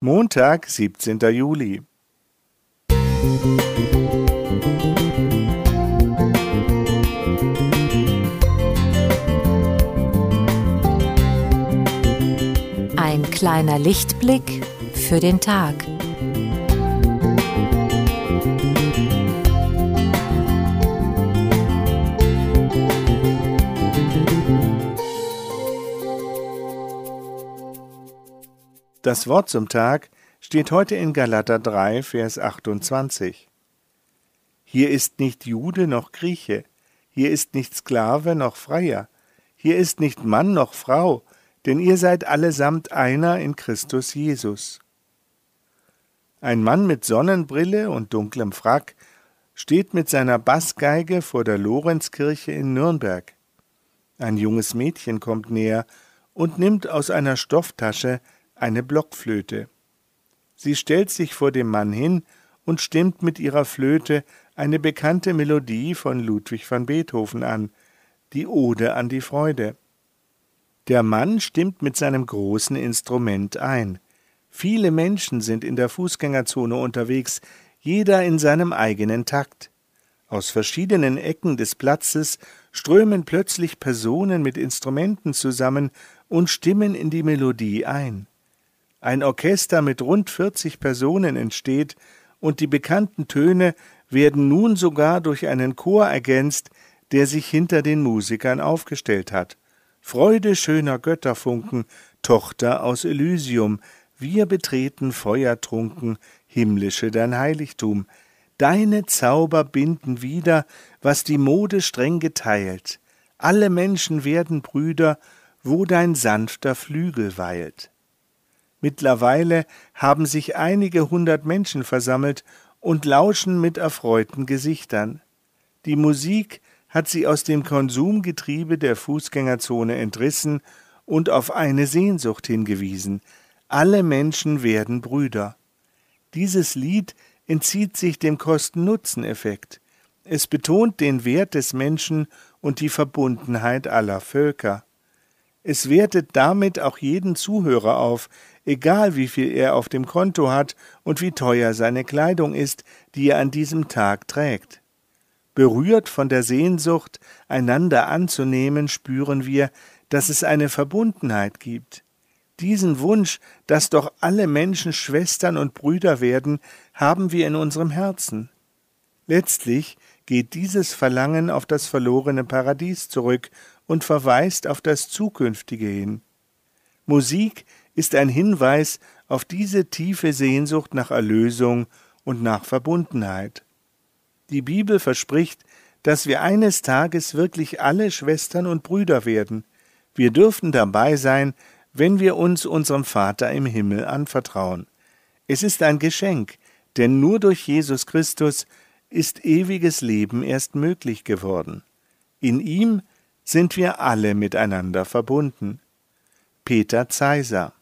Montag, 17. Juli. Ein kleiner Lichtblick für den Tag. Das Wort zum Tag steht heute in Galater 3, Vers 28. Hier ist nicht Jude noch Grieche, hier ist nicht Sklave noch Freier, hier ist nicht Mann noch Frau, denn ihr seid allesamt einer in Christus Jesus. Ein Mann mit Sonnenbrille und dunklem Frack steht mit seiner Bassgeige vor der Lorenzkirche in Nürnberg. Ein junges Mädchen kommt näher und nimmt aus einer Stofftasche eine Blockflöte. Sie stellt sich vor dem Mann hin und stimmt mit ihrer Flöte eine bekannte Melodie von Ludwig van Beethoven an, die Ode an die Freude. Der Mann stimmt mit seinem großen Instrument ein. Viele Menschen sind in der Fußgängerzone unterwegs, jeder in seinem eigenen Takt. Aus verschiedenen Ecken des Platzes strömen plötzlich Personen mit Instrumenten zusammen und stimmen in die Melodie ein. Ein Orchester mit rund 40 Personen entsteht und die bekannten Töne werden nun sogar durch einen Chor ergänzt, der sich hinter den Musikern aufgestellt hat. Freude schöner Götterfunken, Tochter aus Elysium, wir betreten feuertrunken, himmlische dein Heiligtum. Deine Zauber binden wieder, was die Mode streng geteilt. Alle Menschen werden Brüder, wo dein sanfter Flügel weilt. Mittlerweile haben sich einige hundert Menschen versammelt und lauschen mit erfreuten Gesichtern. Die Musik hat sie aus dem Konsumgetriebe der Fußgängerzone entrissen und auf eine Sehnsucht hingewiesen. Alle Menschen werden Brüder. Dieses Lied entzieht sich dem Kosten-Nutzen-Effekt. Es betont den Wert des Menschen und die Verbundenheit aller Völker. Es wertet damit auch jeden Zuhörer auf, egal wie viel er auf dem Konto hat und wie teuer seine Kleidung ist, die er an diesem Tag trägt. Berührt von der Sehnsucht, einander anzunehmen, spüren wir, dass es eine Verbundenheit gibt. Diesen Wunsch, dass doch alle Menschen Schwestern und Brüder werden, haben wir in unserem Herzen. Letztlich geht dieses Verlangen auf das verlorene Paradies zurück und verweist auf das Zukünftige hin. Musik ist ein Hinweis auf diese tiefe Sehnsucht nach Erlösung und nach Verbundenheit. Die Bibel verspricht, dass wir eines Tages wirklich alle Schwestern und Brüder werden. Wir dürfen dabei sein, wenn wir uns unserem Vater im Himmel anvertrauen. Es ist ein Geschenk, denn nur durch Jesus Christus ist ewiges Leben erst möglich geworden. In ihm sind wir alle miteinander verbunden. Peter Zeiser